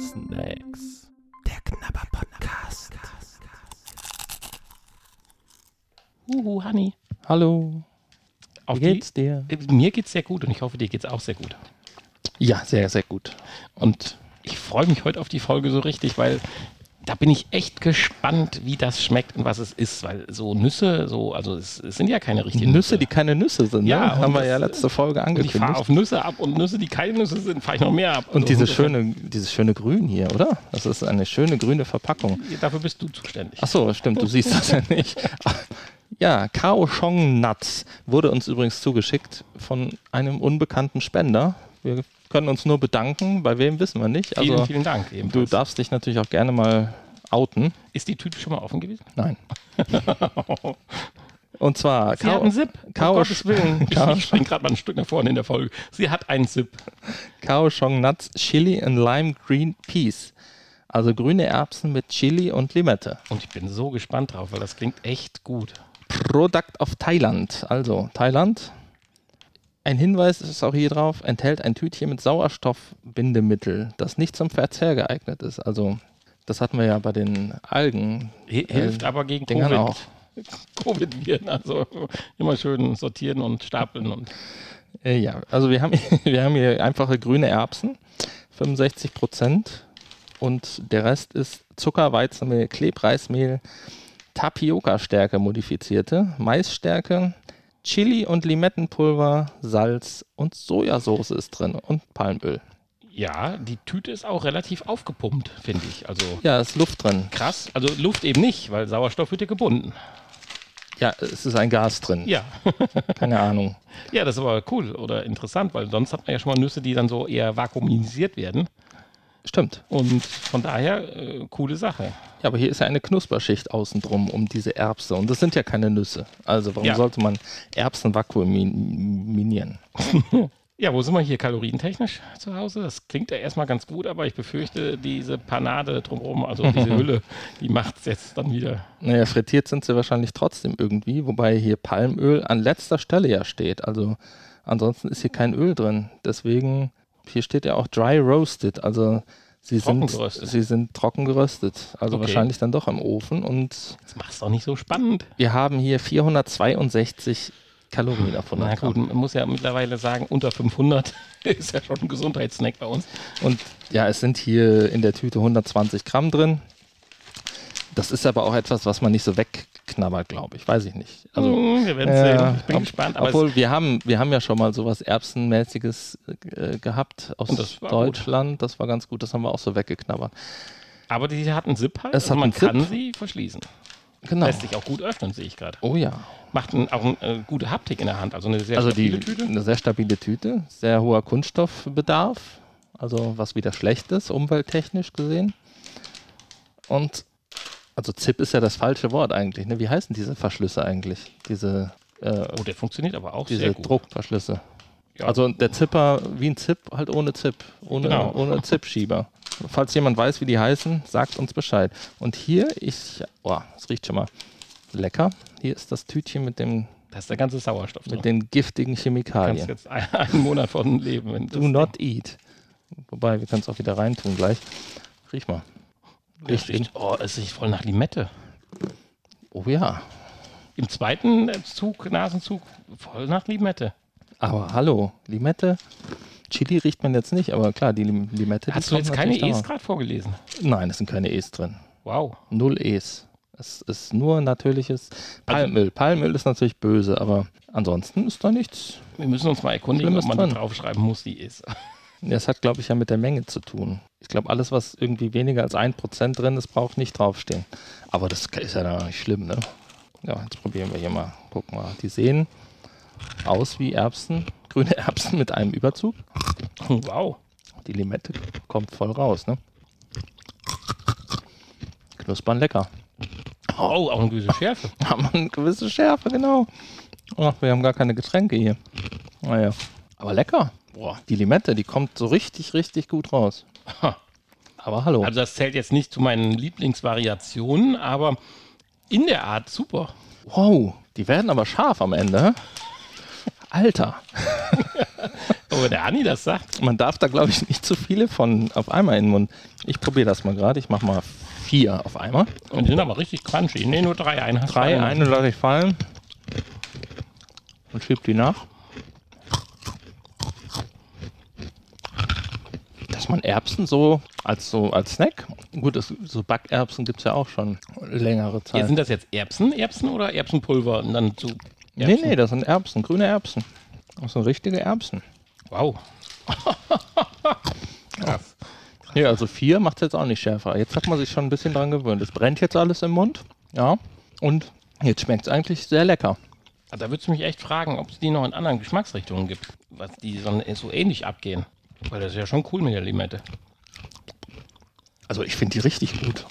Snacks. Der Knabber-Podcast. Uhu, Honey. Hallo. Auf Wie die- geht's dir? Mir geht's sehr gut und ich hoffe, dir geht's auch sehr gut. Ja, sehr, sehr gut. Und ich freue mich heute auf die Folge so richtig, weil da bin ich echt gespannt, wie das schmeckt und was es ist. Weil so Nüsse, so, also es, es sind ja keine richtigen Nüsse, die keine Nüsse sind, Ja, ne? und haben wir ja letzte Folge Und ich fahre angekündigt. auf Nüsse ab und Nüsse, die keine Nüsse sind, fahre ich noch mehr ab. Und Also dieses schöne, dieses schöne Grün hier, oder? Das ist eine schöne grüne Verpackung. Dafür bist du zuständig. Ach so, stimmt, du siehst das ja nicht. Ja, Kaohsiung Nuts wurde uns übrigens zugeschickt von einem unbekannten Spender. Wir können uns nur bedanken, bei wem wissen wir nicht. vielen, Also vielen Dank. du Ebenfalls. darfst dich natürlich auch gerne mal outen. Ist die Tüte schon mal offen gewesen? Nein. Und zwar Sie hat einen Zip. Kao- um Gottes Willen. Ich, Kao- ich spring gerade mal ein Stück nach vorne in der Folge. Sie hat einen Zip. Kaohsiung Nuts Chili and Lime Green Peas. Also grüne Erbsen mit Chili und Limette. Und ich bin so gespannt drauf, weil das klingt echt gut. Product of Thailand. Also Thailand. Ein Hinweis ist auch hier drauf, enthält ein Tütchen mit Sauerstoffbindemittel, das nicht zum Verzehr geeignet ist. Also das hatten wir ja bei den Algen. Hi- Hilft äh, aber gegen Dingern Covid. auch. Covid-Viren. Also immer schön sortieren und stapeln. Und Äh, ja, also wir haben, wir haben hier einfache grüne Erbsen, 65 Prozent. Und der Rest ist Zucker, Weizenmehl, Klebreismehl, Tapioca-Stärke modifizierte, Maisstärke, Chili und Limettenpulver, Salz und Sojasauce ist drin und Palmöl. ja, die Tüte ist auch relativ aufgepumpt, finde ich. Also Ja, ist Luft drin. krass. Also Luft eben nicht, weil Sauerstoff wird ja gebunden. Ja, es ist ein Gas drin. Ja. Keine Ahnung. ja, das ist aber cool oder interessant, weil sonst hat man ja schon mal Nüsse, die dann so eher vakuumisiert werden. Stimmt. Und von daher, äh, coole Sache. Ja, aber hier ist ja eine Knusperschicht außen drum um diese Erbse. Und das sind ja keine Nüsse. Also warum Ja. sollte man Erbsen vakuuminieren? Ja, wo sind wir hier kalorientechnisch zu Hause? Das klingt ja erstmal ganz gut, aber ich befürchte, diese Panade drumherum, also diese Hülle, die macht es jetzt dann wieder. Naja, frittiert sind sie wahrscheinlich trotzdem irgendwie, wobei hier Palmöl an letzter Stelle ja steht. Also ansonsten ist hier kein Öl drin. Deswegen, hier steht ja auch dry roasted. Also sie Trocken sind, geröstet. sie sind trocken geröstet. Also Okay. wahrscheinlich dann doch im Ofen. Und Das macht es doch nicht so spannend. wir haben hier 462 Kalorien 100 Na gut, man muss ja mittlerweile sagen, unter 500 ist ja schon ein Gesundheitssnack bei uns. Und ja, es sind hier in der Tüte 120 Gramm drin. Das ist aber auch etwas, was man nicht so wegknabbert, glaube ich. Weiß ich nicht. Also, Hm, wir werden Ja, sehen. Ich bin ob- gespannt. Aber Obwohl, wir haben, wir haben ja schon mal sowas Erbsenmäßiges äh, gehabt aus das Deutschland. Das war ganz gut. Das haben wir auch so weggeknabbert. aber die hat einen Zip halt. Es also man Zip. kann sie verschließen. Genau. Lässt sich auch gut öffnen, sehe ich gerade. Oh ja. Macht ein, auch eine äh, gute Haptik in der Hand. Also eine sehr Also die, stabile Tüte. eine sehr stabile Tüte. Sehr hoher Kunststoffbedarf. Also was wieder schlecht ist, umwelttechnisch gesehen. Und also ZIP ist ja das falsche Wort eigentlich. Ne? Wie heißen diese Verschlüsse eigentlich? Diese, äh, Oh, der funktioniert aber auch diese sehr gut. Druckverschlüsse. Ja. Also der Zipper wie ein Zip, halt ohne Zip, ohne, Genau. ohne Zip-Schieber. Falls jemand weiß, wie die heißen, sagt uns Bescheid. Und hier, ich, oh, es riecht schon mal lecker. Hier ist das Tütchen mit, dem, da ist der ganze Sauerstoff mit den giftigen Du kannst Chemikalien. jetzt ein- einen Monat von leben. Wenn Do not eat. Wobei, wir können es auch wieder reintun gleich. Riech mal. Richtig. riecht, oh, es riecht voll nach Limette. Oh ja. Im zweiten äh, Zug, Nasenzug, voll nach Limette. Aber hallo, Limette. Chili riecht man jetzt nicht, aber klar, die Lim Limette. die Hast du kommt jetzt keine E's gerade vorgelesen? Nein, es sind keine E's drin. Wow. Null E's. Es ist nur natürliches Palmöl. Palmöl ist natürlich böse, aber ansonsten ist da nichts. Wir müssen uns mal erkundigen, Schlimmes ob man da draufschreiben muss, die ist. Das hat, glaube ich, ja mit der Menge zu tun. Ich glaube, alles, was irgendwie weniger als 1% drin ist, braucht nicht draufstehen. Aber das ist ja dann auch nicht schlimm, ne? Ja, jetzt probieren wir hier mal. Guck mal. Die sehen aus wie Erbsen, grüne Erbsen mit einem Überzug. Wow. Die Limette kommt voll raus, ne? Knuspern lecker. Oh, auch eine gewisse Schärfe. Haben eine gewisse Schärfe, genau. Ach, wir haben gar keine Getränke hier. Naja. Aber lecker. Boah, die Limette, die kommt so richtig, richtig gut raus. Aber hallo. Also das zählt jetzt nicht zu meinen Lieblingsvariationen, aber in der Art super. Wow, die werden aber scharf am Ende. Alter. Oh, der Anni das sagt. Man darf da, glaube ich, nicht zu viele von auf einmal in den Mund. Ich probiere das mal gerade. Ich mache mal vier auf einmal. Und die sind aber richtig crunchy. Nee, nur drei. Einen Drei, eine lasse ich fallen. Und schieb die nach. Dass man Erbsen so als so als Snack. Gut, das, so Backerbsen gibt es ja auch schon längere Zeit. Ja, sind das jetzt Erbsen, Erbsen oder Erbsenpulver? Und dann zu nee, Erbsen? nee, das sind Erbsen, grüne Erbsen. Das sind richtige Erbsen. Wow. Krass. Nee, also vier macht es jetzt auch nicht schärfer. Jetzt hat man sich schon ein bisschen dran gewöhnt. Es brennt jetzt alles im Mund. Ja. Und jetzt schmeckt es eigentlich sehr lecker. Also Da würdest du mich echt fragen, ob es die noch in anderen Geschmacksrichtungen gibt, was die so, so ähnlich abgehen. Weil das ist ja schon cool mit der Limette. Also ich finde die richtig gut.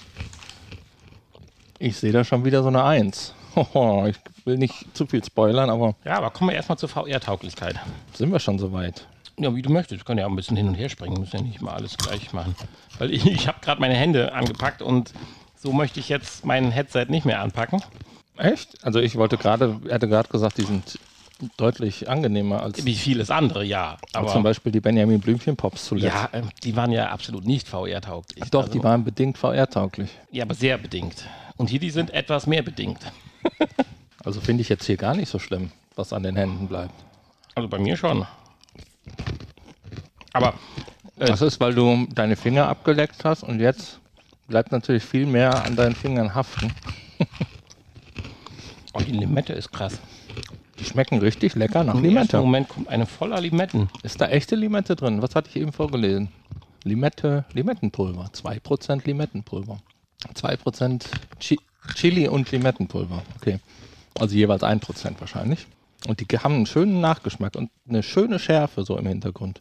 Ich sehe da schon wieder so eine Eins. Hoho, ich will nicht zu viel spoilern, aber Ja, aber kommen wir erstmal zur VR-Tauglichkeit. sind wir schon so weit? Ja, wie du möchtest. Wir können ja auch ein bisschen hin und her springen, müssen ja nicht mal alles gleich machen. Weil ich, ich habe gerade meine Hände angepackt und so möchte ich jetzt mein Headset nicht mehr anpacken. Echt? Also ich wollte gerade, er hatte gerade gesagt, die sind deutlich angenehmer als Wie vieles andere, ja. Aber zum Beispiel die Benjamin Blümchen Pops zuletzt. ja, äh, die waren ja absolut nicht VR-tauglich. Doch, Also- die waren bedingt VR-tauglich. Ja, aber sehr bedingt. Und hier, die sind etwas mehr bedingt. Also finde ich jetzt hier gar nicht so schlimm, was an den Händen bleibt. Also bei mir schon. Aber Äh. Das ist, weil du deine Finger abgeleckt hast und jetzt bleibt natürlich viel mehr an deinen Fingern haften. oh, die Limette ist krass. Die schmecken richtig lecker nach Im Limette. Moment kommt eine voller Limetten. Ist da echte Limette drin? Was hatte ich eben vorgelesen? Limette, Limettenpulver. 2% Limettenpulver. 2% Chi Chili und Limettenpulver. Okay. Also jeweils 1% wahrscheinlich. Und die haben einen schönen Nachgeschmack und eine schöne Schärfe so im Hintergrund.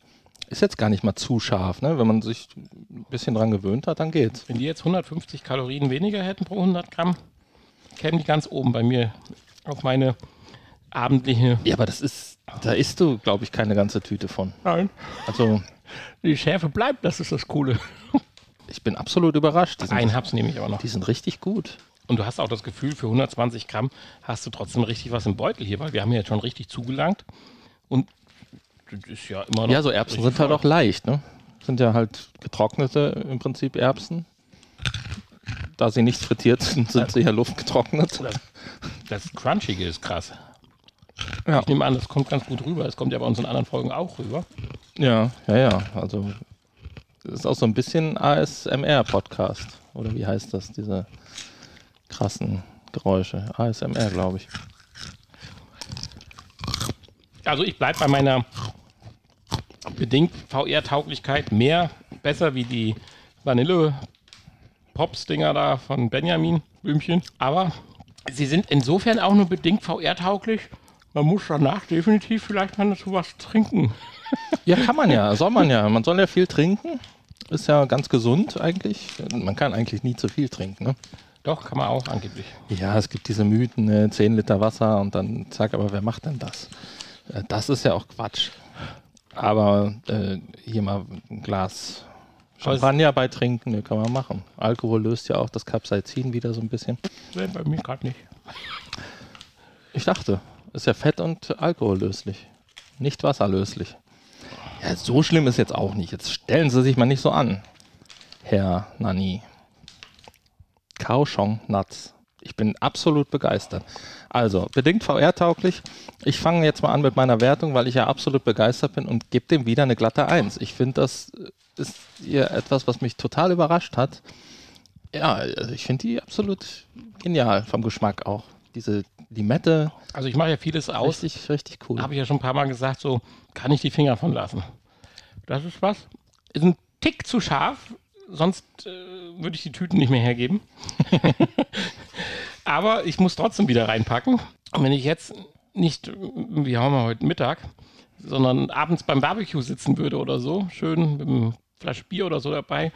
Ist jetzt gar nicht mal zu scharf, ne? Wenn man sich ein bisschen dran gewöhnt hat, dann geht's. Wenn die jetzt 150 Kalorien weniger hätten pro 100 Gramm, kämen die ganz oben bei mir auf meine abendliche. Ja, aber das ist, da isst du, glaube ich, keine ganze Tüte von. Nein. Also, Die Schärfe bleibt, das ist das Coole. ich bin absolut überrascht. Die sind, Einen Habs nehme ich aber noch. die sind richtig gut. Und du hast auch das Gefühl, für 120 Gramm hast du trotzdem richtig was im Beutel hier, weil wir haben ja jetzt schon richtig zugelangt. Und das ist ja immer noch. Ja, so Erbsen sind halt auch leicht, ne? Sind ja halt getrocknete im Prinzip Erbsen. Da sie nicht frittiert sind, sind sie ja luftgetrocknet. Das, das Crunchige ist krass. Ja. Ich nehme an, das kommt ganz gut rüber. Es kommt ja bei uns in anderen Folgen auch rüber. Ja, ja, ja. Also das ist auch so ein bisschen ASMR-Podcast. Oder wie heißt das? Diese krassen Geräusche. ASMR, glaube ich. Also ich bleibe bei meiner bedingt VR-Tauglichkeit mehr besser wie die Vanille-Pops-Dinger da von Benjamin Blümchen. Aber sie sind insofern auch nur bedingt VR-tauglich. Man muss danach definitiv vielleicht mal dazu was trinken. Ja, kann man ja. Soll man ja. Man soll ja viel trinken. Ist ja ganz gesund eigentlich. Man kann eigentlich nie zu viel trinken, ne? Doch, kann man auch angeblich. Ja, es gibt diese Mythen, ne? 10 Liter Wasser und dann zack, aber wer macht denn das? Äh, Das ist ja auch Quatsch. Aber äh, hier mal ein Glas Champagner bei trinken, ne, kann man machen. Alkohol löst ja auch das Capsaicin wieder so ein bisschen. Nee, bei mir gerade nicht. Ich dachte, ist ja fett- und alkohollöslich. Nicht wasserlöslich. Ja, so schlimm ist jetzt auch nicht. Jetzt stellen Sie sich mal nicht so an, Herr Nani. Kaohsiung Nuts. Ich bin absolut begeistert. Also, bedingt VR-tauglich. Ich fange jetzt mal an mit meiner Wertung, weil ich ja absolut begeistert bin und gebe dem wieder eine glatte Eins. Ich finde, das ist hier etwas, was mich total überrascht hat. Ja, also ich finde die absolut genial vom Geschmack auch. Diese Limette, Also ich mache ja vieles aus. richtig, richtig cool. Habe ich ja schon ein paar Mal gesagt, so kann ich die Finger von lassen. Das ist was. Ist ein Tick zu scharf, sonst äh, würde ich die Tüten nicht mehr hergeben. Aber ich muss trotzdem wieder reinpacken. Und wenn ich jetzt nicht, wie haben wir heute Mittag, sondern abends beim Barbecue sitzen würde oder so, schön mit einem Flasche Bier oder so dabei,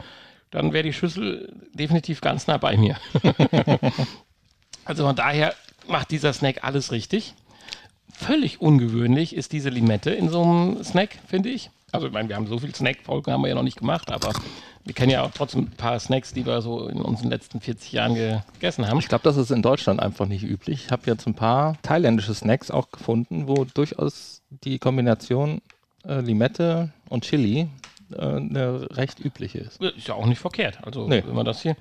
dann wäre die Schüssel definitiv ganz nah bei mir. also von daher macht dieser Snack alles richtig völlig ungewöhnlich ist diese Limette in so einem Snack, finde ich. Also, ich meine, wir haben so viel Snack-Folgen haben wir ja noch nicht gemacht, aber wir kennen ja auch trotzdem ein paar Snacks, die wir so in unseren letzten 40 Jahren gegessen haben. Ich glaube, das ist in Deutschland einfach nicht üblich. Ich habe jetzt ein paar thailändische Snacks auch gefunden, wo durchaus die Kombination äh, Limette und Chili äh, eine recht übliche ist. Ist ja auch nicht verkehrt. Also, Nee. wenn man das hier.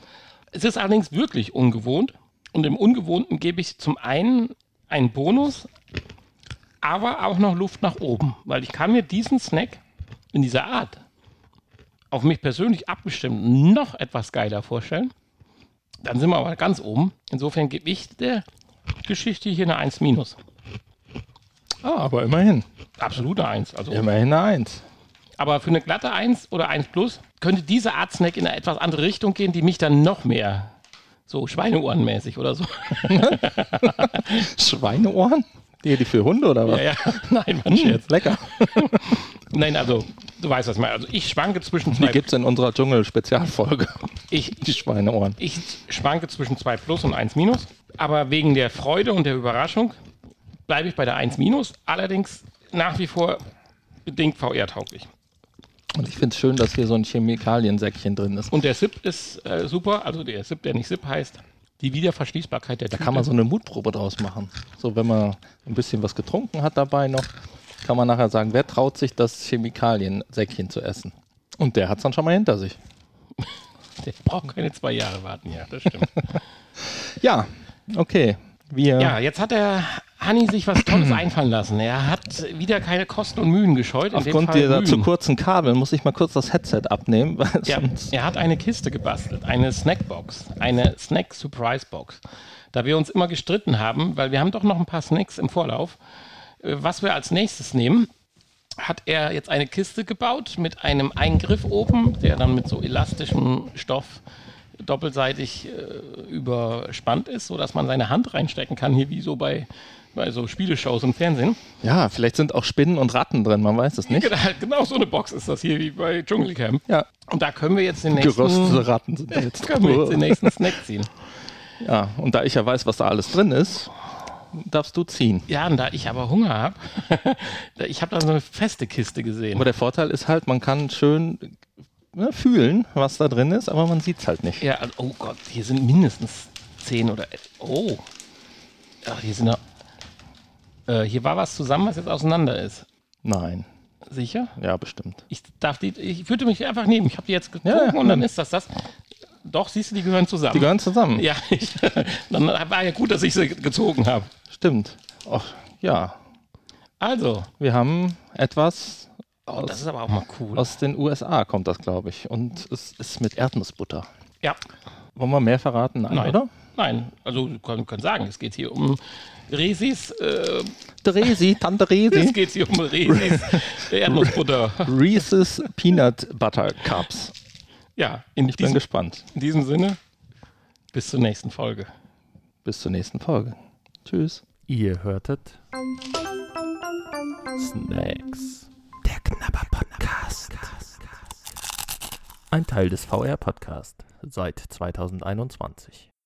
Es ist allerdings wirklich ungewohnt. Und im Ungewohnten gebe ich zum einen einen Bonus, aber auch noch Luft nach oben. Weil ich kann mir diesen Snack in dieser Art auf mich persönlich abgestimmt noch etwas geiler vorstellen. Dann sind wir aber ganz oben. Insofern gebe ich der Geschichte hier eine 1 minus. Ah, aber immerhin. Absolute 1. Also, Immerhin eine Eins. Aber für eine glatte 1 oder 1 plus könnte diese Art Snack in eine etwas andere Richtung gehen, die mich dann noch mehr so Schweineohrenmäßig oder so. Schweineohren? Die, die für Hunde oder was? Ja, ja. Nein, man Scherz. Lecker. Nein, also du weißt was ich meine. Also ich schwanke zwischen Die zwei. gibt es in unserer Dschungel-Spezialfolge. Ich, Die Schweineohren. ich schwanke zwischen 2 plus und 1 minus. Aber wegen der Freude und der Überraschung bleibe ich bei der 1 minus. Allerdings nach wie vor bedingt VR-tauglich. Und ich finde es schön, dass hier so ein Chemikaliensäckchen drin ist. Und der SIP ist äh, super. Also der SIP, der nicht SIP heißt. Die Wiederverschließbarkeit der Da kann man so eine Mutprobe draus machen. So, wenn man ein bisschen was getrunken hat dabei noch, kann man nachher sagen, wer traut sich, das Chemikaliensäckchen zu essen? Und der hat es dann schon mal hinter sich. Der braucht keine zwei Jahre warten, ja, das stimmt. Ja, okay. Wir, ja, jetzt hat der Hanni sich was Tolles einfallen lassen. Er hat wieder keine Kosten und Mühen gescheut. Aufgrund dieser zu kurzen Kabel muss ich mal kurz das Headset abnehmen. Ja, er hat eine Kiste gebastelt, eine Snackbox, eine Snack Surprise Box. Da wir uns immer gestritten haben, weil wir haben doch noch ein paar Snacks im Vorlauf, äh, was wir als nächstes nehmen, hat er jetzt eine Kiste gebaut mit einem Eingriff oben, der dann mit so elastischem Stoff doppelseitig äh, überspannt ist, sodass man seine Hand reinstecken kann, hier wie so bei, bei so Spieleshows im Fernsehen. ja, vielleicht sind auch Spinnen und Ratten drin, man weiß es nicht. Genau, genau so eine Box ist das hier wie bei Dschungelcamp. Ja, Und da können wir jetzt den nächsten, geröstete Ratten sind da jetzt können wir jetzt den nächsten Snack ziehen. Ja, und da ich ja weiß, was da alles drin ist, darfst du ziehen. Ja, und da ich aber Hunger habe, ich habe da so eine feste Kiste gesehen. Aber der Vorteil ist halt, man kann schön ne, fühlen, was da drin ist, aber man sieht es halt nicht. Ja, also, oh Gott, hier sind mindestens zehn oder. Oh. Ach, hier sind noch. Äh, hier war was zusammen, was jetzt auseinander ist. Nein, Sicher? ja, bestimmt. Ich darf die. Ich würde mich einfach nehmen. Ich habe die jetzt getrunken Ja, ja, und dann ist das das. Doch, siehst du, die gehören zusammen. Die gehören zusammen. ja, ich, dann war ja gut, dass ich sie gezogen habe. Stimmt. Och, ja, Also, wir haben etwas oh, das ist aber auch mal cool. aus den USA, kommt das, glaube ich. Und es ist mit Erdnussbutter. ja. Wollen wir mehr verraten? Nein, Nein. oder? Nein, also wir können, können sagen, es geht hier um Resis, äh, Resi, Tante es Resi. geht hier um Resis Erdnussbutter. Reese's Peanut Butter Cups. Ja, in Ich bin diesem, gespannt. in diesem Sinne, bis zur nächsten Folge. Bis zur nächsten Folge. Tschüss. Ihr hörtet Snacks. Der Knabber Podcast. Ein Teil des VR Podcast seit 2021.